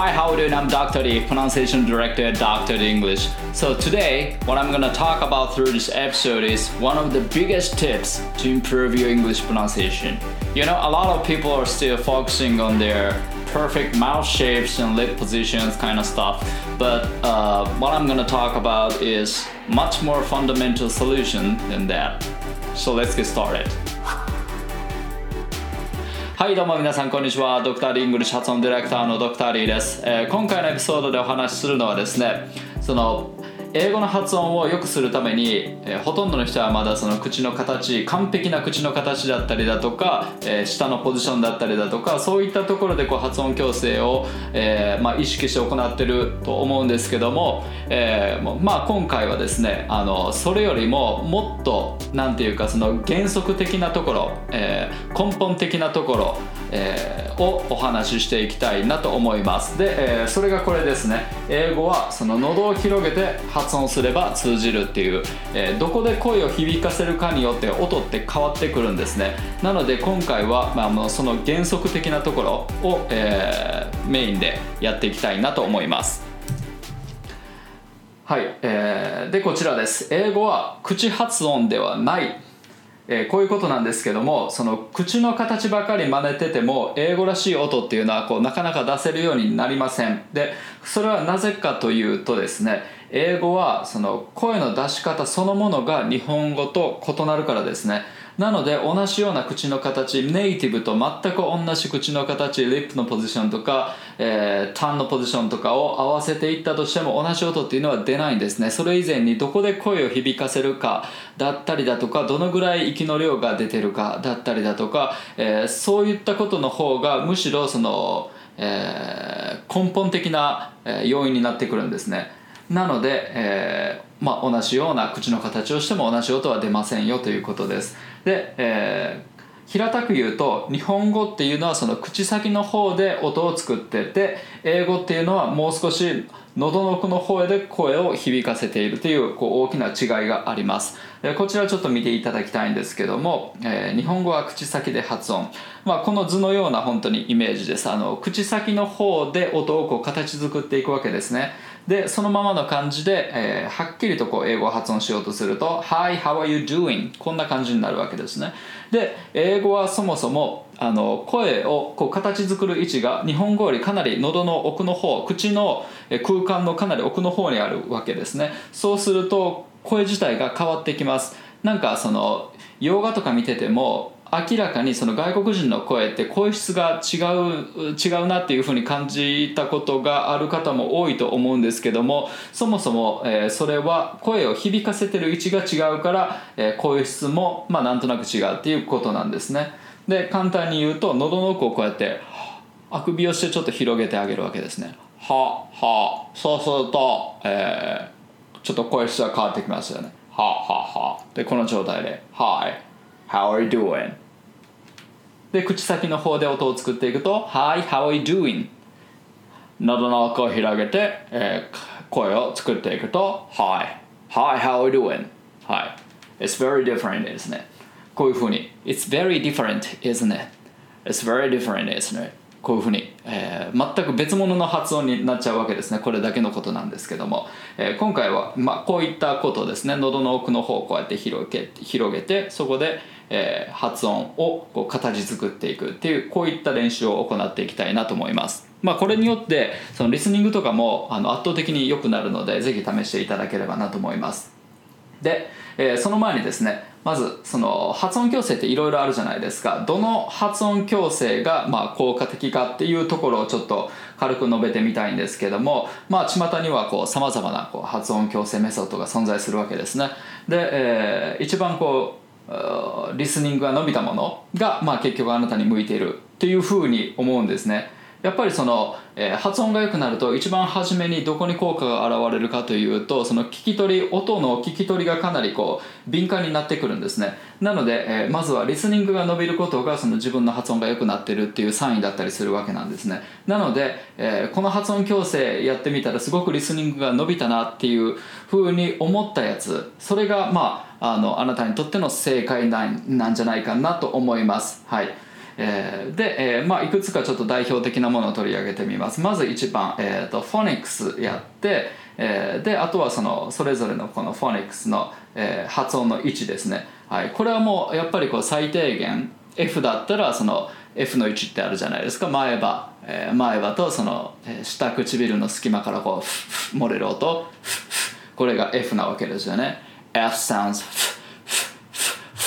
Hi, how are you doing? I'm Dr. D, pronunciation director at Dr. D English. So today, what I'm gonna talk about through this episode is one of the biggest tips to improve your English pronunciation. You know, a lot of people are still focusing on their perfect mouth shapes and lip positions kind of stuff, but uh, what I'm gonna talk about is much more fundamental solution than that. So let's get started. はいどうも皆さんこんにちは。ドクターリングルシ発音ディレクターのドクターリーです、えー今回のエピソードでお話しするのはですねその英語の発音を良くするために、えーほとんどの人はまだその口の形完璧な口の形だったりだとか、えー下のポジションだったりだとかそういったところでこう発音矯正を、えーまあ、意識して行ってると思うんですけども、えまあ、今回はですねあのそれよりももっとなんていうかその原則的なところ、え根本的なところ、えーをお話ししていきたいなと思います。で、えーそれがこれですね。英語はその喉を広げて発音すれば通じるっていう、えーどこで声を響かせるかによって音って変わってくるんですね。なので今回は、まあ、もうその原則的なところを、えーメインでやっていきたいなと思います。はい、えーでこちらです。英語は口発音ではない、えーこういうことなんですけどもその口の形ばかり真似てても英語らしい音っていうのはこうなかなか出せるようになりません。でそれはなぜかというとですね英語はその声の出し方そのものが日本語と異なるからですね。なので同じような口の形ネイティブと全く同じ口の形リップのポジションとか、えータンのポジションとかを合わせていったとしても同じ音っていうのは出ないんですね。それ以前にどこで声を響かせるかだったりだとかどのぐらい息の量が出てるかだったりだとか、えーそういったことの方がむしろその、えー根本的な要因になってくるんですね。なので、えーまあ、同じような口の形をしても同じ音は出ませんよということです。で、えー平たく言うと日本語っていうのはその口先の方で音を作ってて英語っていうのはもう少し喉の奥の方で声を響かせているというこう大きな違いがあります。こちらちょっと見ていただきたいんですけども、えー日本語は口先で発音、まあ、この図のような本当にイメージです。あの口先の方で音をこう形作っていくわけですね。でそのままの感じで、えーはっきりとこう英語を発音しようとすると「Hi, how are you doing?」こんな感じになるわけですね。で英語はそもそもあの声をこう形作る位置が日本語よりかなり喉の奥の方口の空間のかなり奥の方にあるわけですね。そうすると声自体が変わってきます。なんかその洋画とか見てても明らかにその外国人の声って声質が違う違うなっていうふうに感じたことがある方も多いと思うんですけどもそもそも、えーそれは声を響かせてる位置が違うから、えー声質もまあなんとなく違うっていうことなんですね。で簡単に言うと喉の奥をこうやってあくびをしてちょっと広げてあげるわけですね。ははそうすると、えーちょっと声質が変わってきますよね。ははは。でこの状態で「Hi how are you doing?」で口先の方で音を作っていくと「Hi how are you doing?」喉の奥を広げて、えー声を作っていくと「Hi hi how are you doing?」はい「It's very different」ですねこういうふうに「It's very different isn't it?」It's very different isn't it? こういうふうに、えー全く別物の発音になっちゃうわけですねこれだけのことなんですけども、えー今回は、まあ、こういったことですね喉の奥の方をこうやって広げ広げてそこで、えー発音をこう形作っていくっていうこういった練習を行っていきたいなと思います。まあこれによってそのリスニングとかもあの圧倒的に良くなるのでぜひ試していただければなと思います。で、えーその前にですねまずその発音矯正っていろいろあるじゃないですか。どの発音矯正がまあ効果的かっていうところをちょっと軽く述べてみたいんですけどもまあ巷にはこう様々なこう発音矯正メソッドが存在するわけですね。で、えー一番こうリスニングが伸びたものが、まあ、結局あなたに向いているっていうふうに思うんですね。やっぱりその、えー発音が良くなると一番初めにどこに効果が現れるかというとその聞き取り音の聞き取りがかなりこう敏感になってくるんですね。なので、えーまずはリスニングが伸びることがその自分の発音が良くなってるっていうサインだったりするわけなんですね。なので、えーこの発音矯正やってみたらすごくリスニングが伸びたなっていうふうに思ったやつ。それがまああのあなたにとっての正解なんなんじゃないかなと思います。はい。えー、で、えーまあ、いくつかちょっと代表的なものを取り上げてみます。まず1番、えーと、フォニックスやって、えー、であとはそのそれぞれのこのフォニックスの、えー、発音の位置ですね、はい、これはもうやっぱりこう最低限 F だったらその F の位置ってあるじゃないですか。前歯、えー、前歯とその、下唇の隙間からこう漏れる音。これが F なわけですよね。F sounds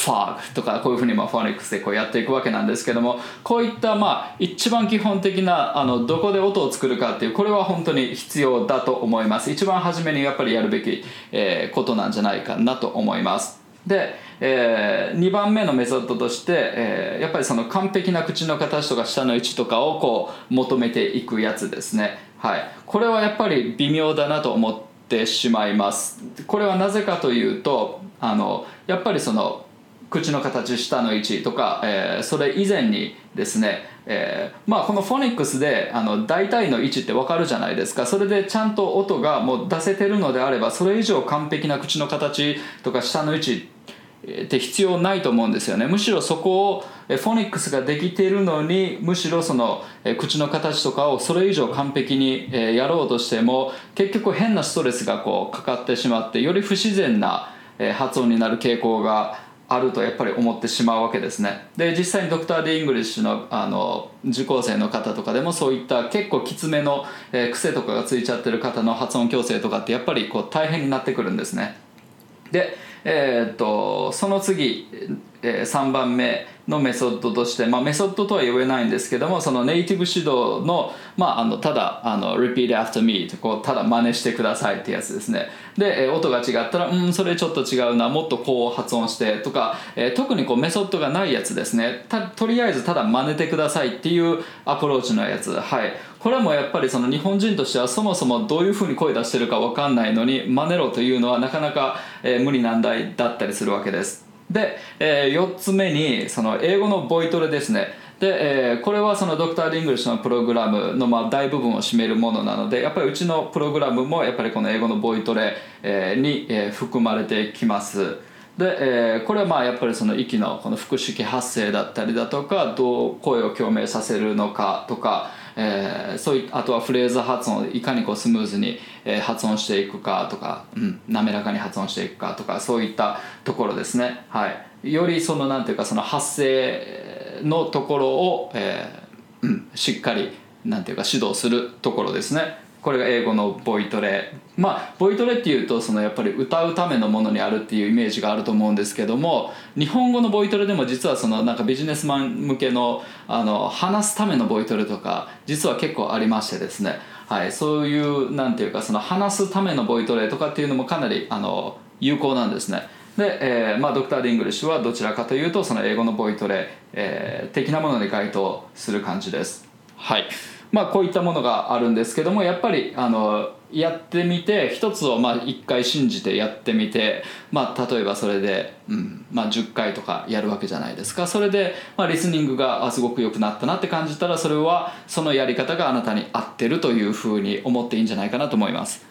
ファーグとかこういうふうにまあフォニックスでこうやっていくわけなんですけどもこういったまあ一番基本的なあのどこで音を作るかっていうこれは本当に必要だと思います。一番初めにやっぱりやるべき、え、ことなんじゃないかなと思います。で、えー、2番目のメソッドとして、えー、やっぱりその完璧な口の形とか下の位置とかをこう求めていくやつですね。はい。これはやっぱり微妙だなと思っててしまいます。これはなぜかというとあのやっぱりその口の形下の位置とか、えー、それ以前にですね、えー、まあこのフォニックスであの大体の位置って分かるじゃないですか。それでちゃんと音がもう出せてるのであればそれ以上完璧な口の形とか下の位置って必要ないと思うんですよね。むしろそこをフォニックスができているのにむしろその口の形とかをそれ以上完璧にやろうとしても結局変なストレスがこうかかってしまってより不自然な発音になる傾向があるとやっぱり思ってしまうわけですね。で実際にドクター D イングリッシュのあの受講生の方とかでもそういった結構きつめの、癖とかがついちゃってる方の発音矯正とかってやっぱりこう大変になってくるんですね。で、えー、っとその次、えー、3番目のメソッドとして、まあ、メソッドとは言えないんですけどもそのネイティブ指導の,、まあ、あのただあの repeat after me とこうただ真似してくださいってやつですね。で、え音が違ったらうんそれちょっと違うなもっとこう発音してとか、えー、特にこうメソッドがないやつですね。とりあえずただ真似てくださいっていうアプローチのやつ。はい。これもやっぱりその日本人としてはそもそもどういうふうに声出してるか分かんないのに真似ろというのはなかなか、えー、無理難題だったりするわけです。で、えー、4つ目にその英語のボイトレですね。で、えー、これはそのドクター・リングリッシュのプログラムのまあ大部分を占めるものなのでやっぱりうちのプログラムもやっぱりこの英語のボイトレ、えー、に、えー、含まれてきます。で、えー、これはまあやっぱりその息のこの腹式発声だったりだとかどう声を共鳴させるのかとかえー、そういあとはフレーズ発音をいかにこうスムーズに、え、発音していくかとか、うん、滑らかに発音していくかとかそういったところですね、はい、よりそのなんていうかその発声のところを、えーうん、しっかりなんていうか指導するところですね。これが英語のボイトレまあボイトレっていうとそのやっぱり歌うためのものにあるっていうイメージがあると思うんですけども日本語のボイトレでも実はそのなんかビジネスマン向けのあの話すためのボイトレとか実は結構ありましてですね、はい、そういうなんていうかその話すためのボイトレとかっていうのもかなりあの有効なんですね。で、えーまあ、ドクター D イングリッシュはどちらかというとその英語のボイトレ、えー、的なものに該当する感じです。はいまあ、こういったものがあるんですけどもやっぱりあのやってみて一つをまあ一回信じてやってみて、まあ、例えばそれで、うんまあ、10回とかやるわけじゃないですか。それで、まあ、リスニングがすごく良くなったなって感じたらそれはそのやり方があなたに合ってるというふうに思っていいんじゃないかなと思います。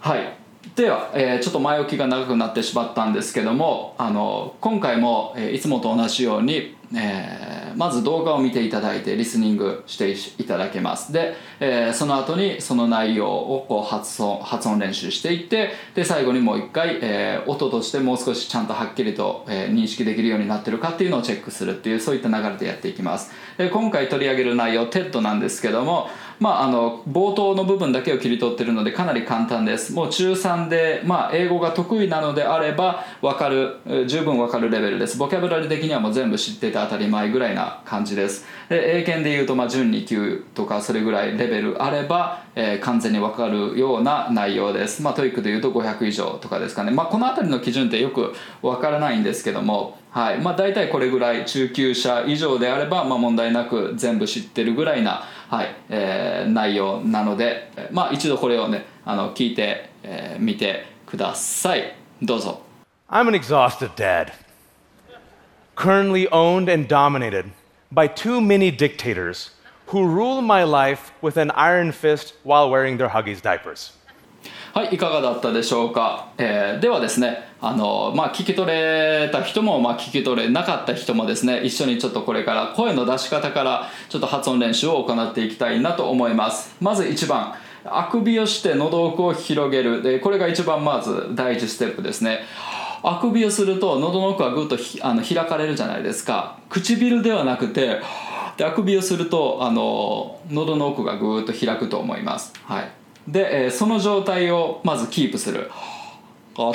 はい。では、えー、ちょっと前置きが長くなってしまったんですけどもあの今回も、えー、いつもと同じようにえー、まず動画を見ていただいてリスニングしていただけます。で、えー、その後にその内容をこう発音発音練習していってで最後にもう一回、えー、音としてもう少しちゃんとはっきりと、えー、認識できるようになってるかっていうのをチェックするっていうそういった流れでやっていきます。で今回取り上げる内容 TED なんですけどもまあ、あの冒頭の部分だけを切り取ってるのでかなり簡単です。もう中3で、まあ、英語が得意なのであれば分かる十分分かるレベルです。ボキャブラリー的にはもう全部知ってて当たり前ぐらいな感じです。で英検でいうと、まあ、準2級とかそれぐらいレベルあれば、えー、完全に分かるような内容です。まあ TOEIC でいうと500以上とかですかね、まあ、この辺りの基準ってよく分からないんですけどもはい。まあ、大体これぐらい中級者以上であれば、まあ、問題なく全部知ってるぐらいな、はいえー、内容なので、まあ、一度これをねあの聞いてみ、えー、てくださいどうぞ I'm an exhausted dad currently owned and dominated by too many dictators who rule my life with an iron fist while wearing their Huggies diapers はいいかがだったでしょうか、えーではですねあの、まあ、聞き取れた人も、まあ、聞き取れなかった人もですね一緒にちょっとこれから声の出し方からちょっと発音練習を行っていきたいなと思います。まず1番あくびをして喉奥を広げる。でこれが一番まず第一ステップですね。あくびをすると喉の奥はぐっとひあの開かれるじゃないですか。唇ではなくてであくびをするとあの喉の奥がぐーっと開くと思います、はい、で、えーその状態をまずキープする。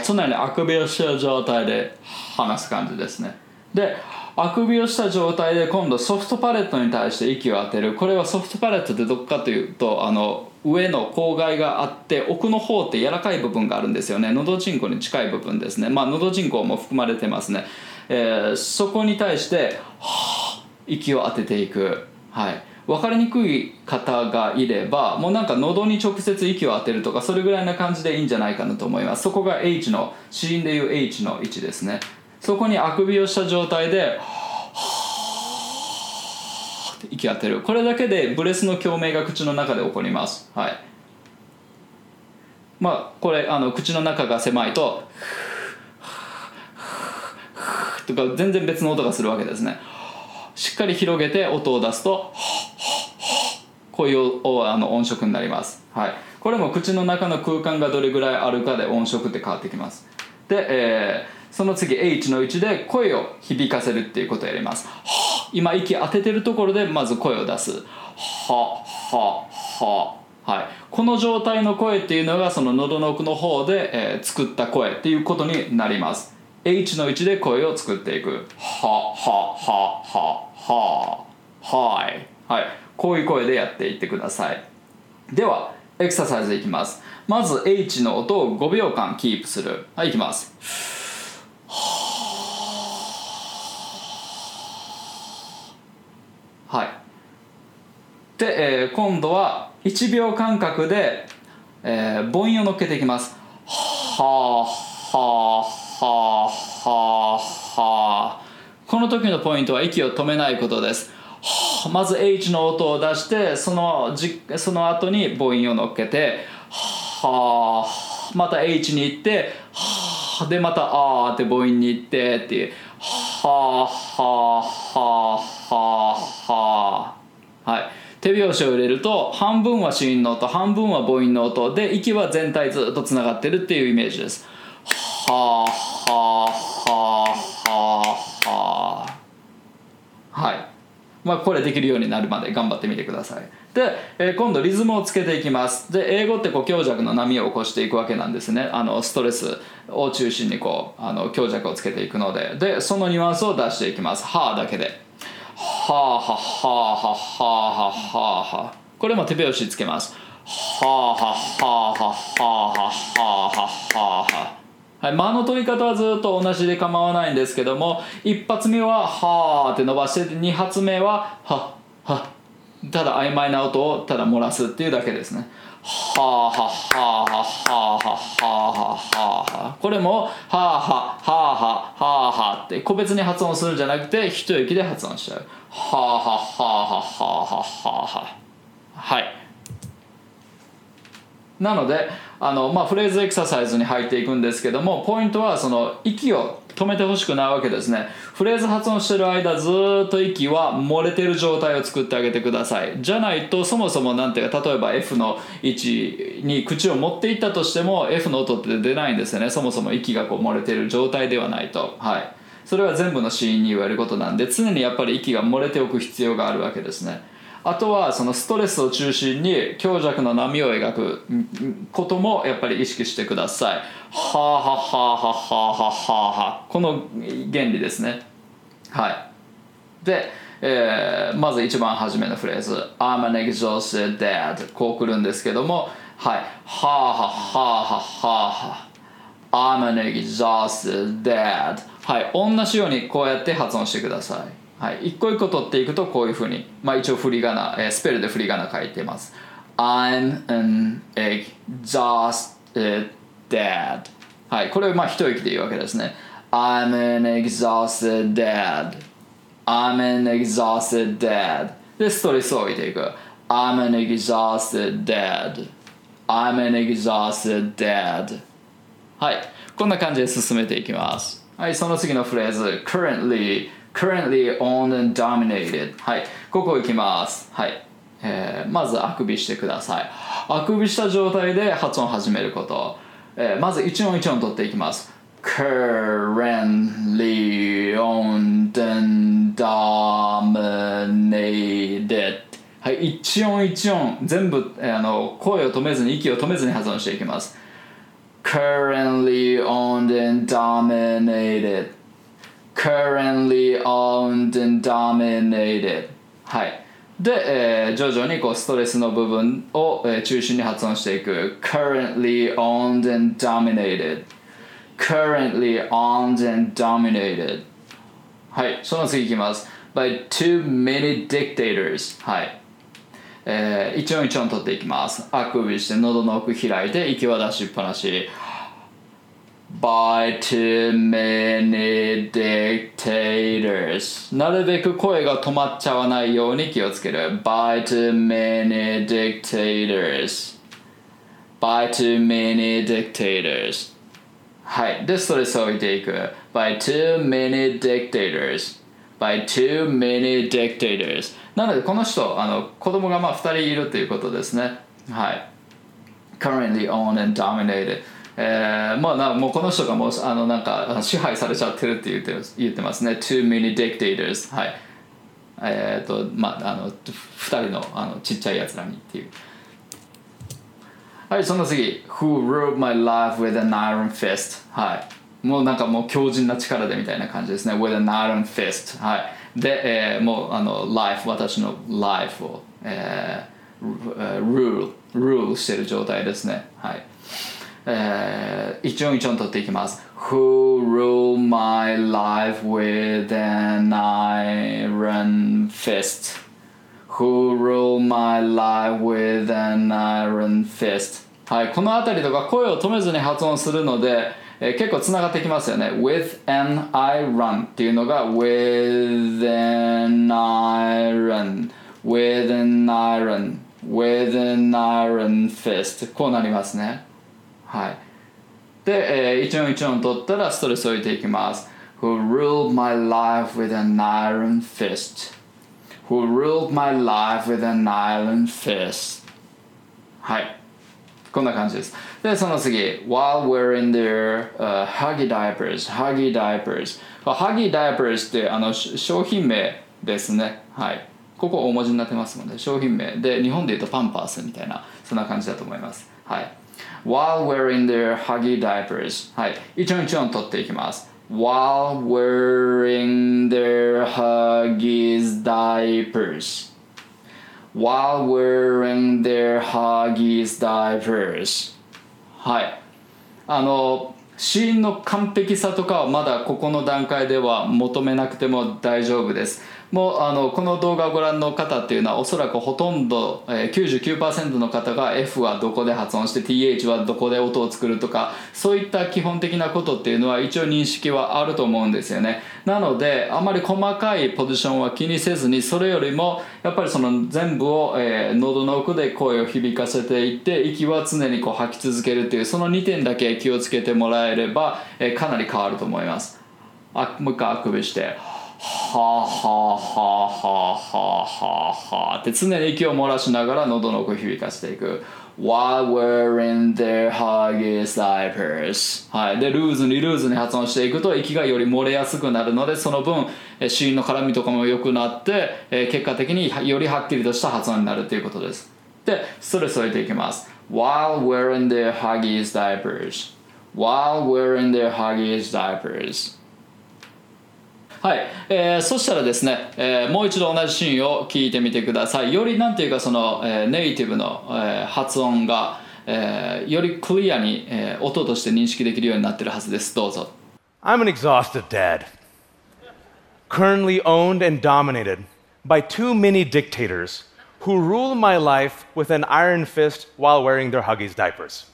常にあくびをしてる状態で話す感じですね。であくびをした状態で今度ソフトパレットに対して息を当てる。これはソフトパレットってどこかというとあの上の口蓋があって奥の方って柔らかい部分があるんですよね。喉人口に近い部分ですね。まあ喉人口も含まれてますね、えーそこに対してはぁ息を当てていく。はい。分かりにくい方がいればもうなんか喉に直接息を当てるとかそれぐらいな感じでいいんじゃないかなと思います。そこが H の死因でいう H の位置ですね。そこにあくびをした状態で息当てる。これだけでブレスの共鳴が口の中で起こります。はい。まあこれあの口の中が狭いととか全然別の音がするわけですねしっかり広げて音を出すとこういうあの音色になります、はい、これも口の中の空間がどれぐらいあるかで音色って変わってきます。で、えーその次 H の位置で声を響かせるっていうことをやります。今息当ててるところでまず声を出す。ははははい、この状態の声っていうのがその喉の奥の方で、えー作った声っていうことになります。H の位置で声を作っていく。ははははははい。はい。こういう声でやっていってください。ではエクササイズいきます。まず H の音を5秒間キープする。はいいきます。はい。で、えー今度は1秒間隔で、えー母音を乗っけていきます。はあははあはあはあこの時のポイントは息を止めないことです。まず H の音を出してそのじその後に母音を乗っけてはあまた H に行ってはでまたあーって母音に行ってっていう。はあはあはあはあはあはい。手拍子を入れると半分は子音の音半分は母音の音。で息は全体ずっとつながってるっていうイメージです。はあはあはあはあはあ。はい。まあこれできるようになるまで頑張ってみてください。で、えー今度リズムをつけていきます。で英語ってこう強弱の波を起こしていくわけなんですね。あのストレスを中心にこうあの強弱をつけていくので。でそのニュアンスを出していきます「はあ」だけで「はあはあはあはあはあはあはあ」これも手拍子つけます「はあはあはあはあはあはあはあはあ」はい、間の取り方はずっと同じで構わないんですけども一発目は「はあ」って伸ばして二発目は「はは」ただ曖昧な音をただ漏らすっていうだけですね。はあはあはあはあはあはあはあはあこれも「はあはあはあはあはあはあ」って個別に発音するんじゃなくて一息で発音しちゃうはあはあはあはあはあはあはあはいなのであの、まあ、フレーズエクササイズに入っていくんですけどもポイントはその息を止めてほしくないわけですね。フレーズ発音してる間ずっと息は漏れてる状態を作ってあげてください。じゃないとそもそもなんていうか例えば F の位置に口を持っていったとしても F の音って出ないんですよね。そもそも息がこう漏れてる状態ではないと。はい。それは全部の死因に言われることなんで常にやっぱり息が漏れておく必要があるわけですね。あとはそのストレスを中心に強弱の波を描くこともやっぱり意識してください。はあはあはあはあはあはあはあこの原理ですね。はい。で、えーまず一番初めのフレーズ「I'm an exhausted dad」こうくるんですけどもはい「はあはあはあはあはあ I'm an exhausted dad」はい同じようにこうやって発音してください。はい、一個一個取っていくとこういうふうに、まあ、一応振り仮名、えースペルで振り仮名書いてます。I'm an exhausted dad. はい。これをまあ一息で言うわけですね。I'm an exhausted dad. I'm an exhausted dad. でストレスを置いていく。I'm an exhausted dad. I'm an exhausted dad. はい。こんな感じで進めていきます。はい。その次のフレーズ。Currently currently owned and dominated. はい。ここいきます。はい。えーまずあくびしてください。あくびした状態で発音を始めること、えーまず一音一音取っていきます。currently owned and dominated. はい。一音一音。全部、えーあの声を止めずに息を止めずに発音していきます。currently owned and dominated. Currently owned and dominated はいで、えー徐々にこうストレスの部分を、えー中心に発音していく currently owned and dominated currently owned and dominated はいその次いきます by too many dictators はいえー一音一音取っていきますあくびして喉の奥開いて息は出しっぱなし by too many dictators なるべく声が止まっちゃわないように気をつける by too many dictators by too many dictators はいでストレスを置いていく by too many dictators by too many dictators なのでこの人あの子供がまあ2人いるということですねはい currently owned and dominated えー、まあなもうこの人がもうあのなんか支配されちゃってるって言って言ってますね。Too many dictators はい。えっ、とまああの2人のあのちっちゃいやつらにっていう。はいその次。Who ruled my life with an iron fist はい。もうなんかもう強靭な力でみたいな感じですね。With an iron fist はい。で、えーもうあの life 私の life を、えー、rule rule してる状態ですね。はい。えー、一音一音取っていきます Who rule my life with an iron fist Who rule my life with an iron fist はい、この辺りとか声を止めずに発音するので、えー結構つながってきますよね with an iron っていうのが with an iron with an iron with an iron fist こうなりますねはいで、えー一音一音取ったらストレスを置いていきます Who ruled my life with an iron fist Who ruled my life with an iron fist はいこんな感じですでその次 While we're in their、uh, huggy diapers huggy diapers huggy diapers ってあの商品名ですねはいここ大文字になってますので商品名で日本で言うとパンパースみたいなそんな感じだと思いますはい While wearing their huggy diapers はい一音一音取っていきます While wearing their huggies diapers while wearing their huggies diapers はいあのシーンの完璧さとかはまだここの段階では求めなくても大丈夫ですもうあのこの動画をご覧の方っていうのはおそらくほとんど、えー、99%の方が F はどこで発音して TH はどこで音を作るとかそういった基本的なことっていうのは一応認識はあると思うんですよね。なのであまり細かいポジションは気にせずにそれよりもやっぱりその全部を、えー喉の奥で声を響かせていって息は常にこう吐き続けるっていうその2点だけ気をつけてもらえれば、えーかなり変わると思います。あもう一回あくびして。はあはあはあはあはあはあって常に息を漏らしながら喉の奥を響かせていく。While we're in their huggies diapers はい。でルーズにルーズに発音していくと息がより漏れやすくなるのでその分えー子音の絡みとかも良くなって結果的によりはっきりとした発音になるということです。でストレスを入れていきます。While wearing their huggies diapers While wearing their huggies diapers はい、えーそしたらですね、えーもう一度同じシーンを聞いてみてくださいよりなんていうかその、えーネイティブの、えー発音が、えーよりクリアに、えー音として認識できるようになってるはずですどうぞ I'm an exhausted dad, currently owned and dominated by too many dictators who rule my life with an iron fist while wearing their Huggies diapers.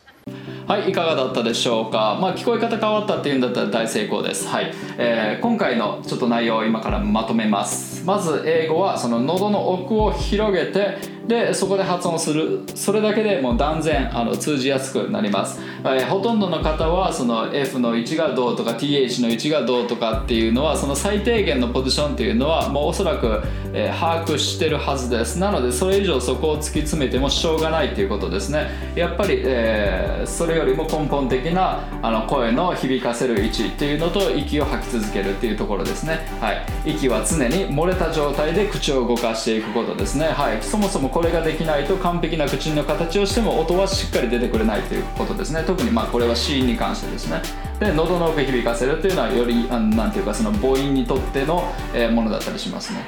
はいいかがだったでしょうか、まあ、聞こえ方変わったっていうんだったら大成功です、はい。えー今回のちょっと内容を今からまとめます。まず英語はその喉の奥を広げてでそこで発音する。それだけでもう断然あの通じやすくなります、えー、ほとんどの方はその F の位置がどうとか TH の位置がどうとかっていうのはその最低限のポジションっていうのはもうおそらく、えー、把握してるはずです。なのでそれ以上そこを突き詰めてもしょうがないっていうことですね。やっぱり、えー、それよりも根本的なあの声の響かせる位置っていうのと息を吐き続けるっていうところですね。はい。息は常に漏れた状態で口を動かしていくことですね。はい。そもそもこれができないと完璧な口の形をしても音はしっかり出てくれないということですね。特にまあこれは子音に関してですね。で喉の奥響かせるっていうのはより何ていうかその母音にとっての、えものだったりしますね。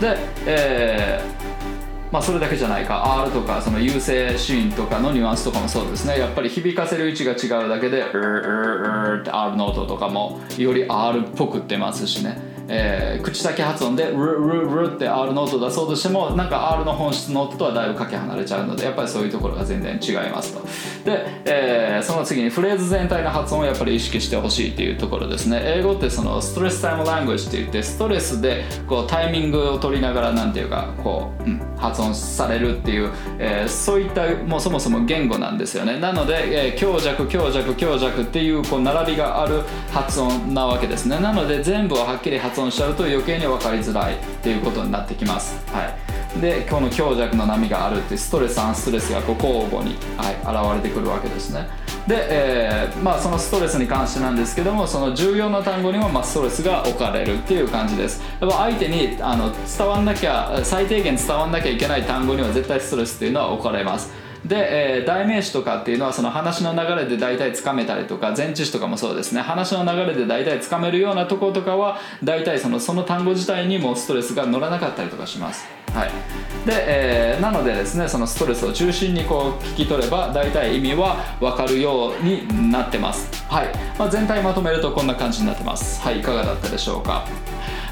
で、えー、まあ、それだけじゃないか。R とかその優勢シーンとかのニュアンスとかもそうですね。やっぱり響かせる位置が違うだけで「うーうーうー」って R の音とかもより R っぽくってますしね。えー、口先発音で「ルルル」って R の音出そうとしてもなんか R の本質の音とはだいぶかけ離れちゃうのでやっぱりそういうところが全然違いますと。で、えー、その次にフレーズ全体の発音をやっぱり意識してほしいっていうところですね。英語ってそのストレスタイムラングジって言ってストレスでこうタイミングを取りながらなんていうかこう、うん、発音されるっていう、えー、そういったもうそもそも言語なんですよね。なので、えー、強弱強弱強弱っていうこう並びがある発音なわけですね。なので全部をはっきり発音しちゃうと余計に分かりづらいっていうことになってきます。はい。で今日の強弱の波があるってストレスアンストレスがこう交互に、はい、現れてくるわけですね。で、えー、まあ、そのストレスに関してなんですけどもその重要な単語にもまストレスが置かれるっていう感じです。やっぱ相手にあの伝わんなきゃ最低限伝わんなきゃいけない単語には絶対ストレスっていうのは置かれます。で、えー、代名詞とかっていうのはその話の流れで大体つかめたりとか前置詞とかもそうですね。話の流れで大体つかめるようなとことかは大体そのその単語自体にもストレスが乗らなかったりとかします。はい、で、えー、なのでですねそのストレスを中心にこう聞き取れば大体意味は分かるようになってます。はい、まあ、全体まとめるとこんな感じになってます。はいいかがだったでしょうか。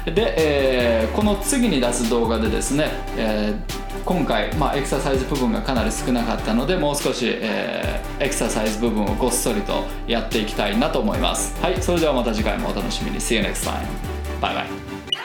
で、えー、この次に出す動画でですね、えー今回、まあ、エクササイズ部分がかなり少なかったのでもう少し、えー、エクササイズ部分をごっそりとやっていきたいなと思います。はいそれではまた次回もお楽しみに。See you next time. バイバイ